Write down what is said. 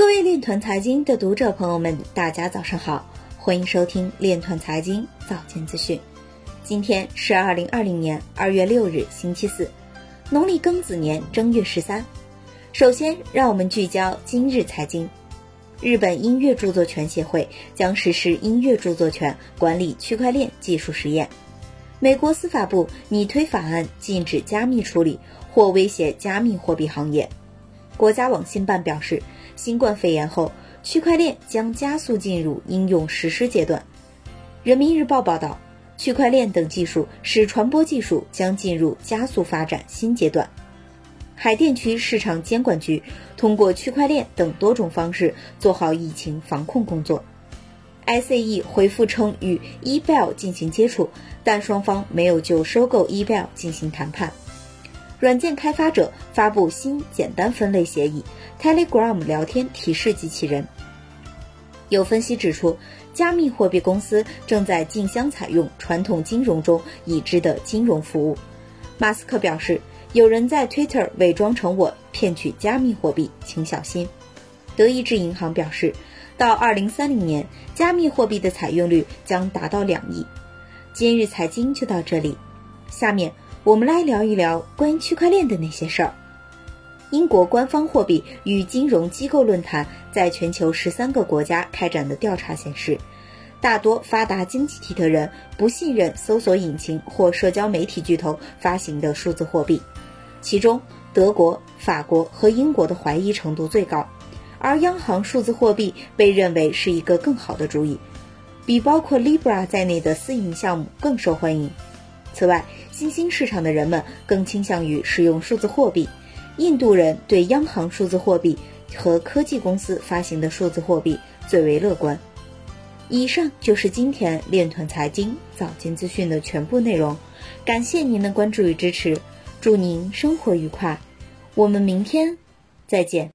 各位链团财经的读者朋友们，大家早上好，欢迎收听链团财经早间资讯。今天是二零二零年二月六日，星期四，农历庚子年正月十三。首先，让我们聚焦今日财经。日本音乐著作权协会将实施音乐著作权管理区块链技术实验。美国司法部拟推法案禁止加密处理或威胁加密货币行业。国家网信办表示，新冠肺炎后，区块链将加速进入应用实施阶段。人民日报报道，区块链等技术使传播技术将进入加速发展新阶段。海淀区市场监管局通过区块链等多种方式做好疫情防控工作。ICE 回复称与 eBell 进行接触，但双方没有就收购 eBell 进行谈判。软件开发者发布新简单分类协议 Telegram 聊天提示机器人。有分析指出，加密货币公司正在竞相采用传统金融中已知的金融服务。马斯克表示。有人在 Twitter 伪装成我骗取加密货币，请小心。德意志银行表示，到2030年，加密货币的采用率将达到两亿。今日财经就到这里，下面我们来聊一聊关于区块链的那些事儿。英国官方货币与金融机构论坛在全球十三个国家开展的调查显示。大多发达经济体的人不信任搜索引擎或社交媒体巨头发行的数字货币，其中德国、法国和英国的怀疑程度最高，而央行数字货币被认为是一个更好的主意，比包括 Libra 在内的私营项目更受欢迎。此外，新兴市场的人们更倾向于使用数字货币，印度人对央行数字货币和科技公司发行的数字货币最为乐观。以上就是今天链团财经早间资讯的全部内容，感谢您的关注与支持，祝您生活愉快，我们明天再见。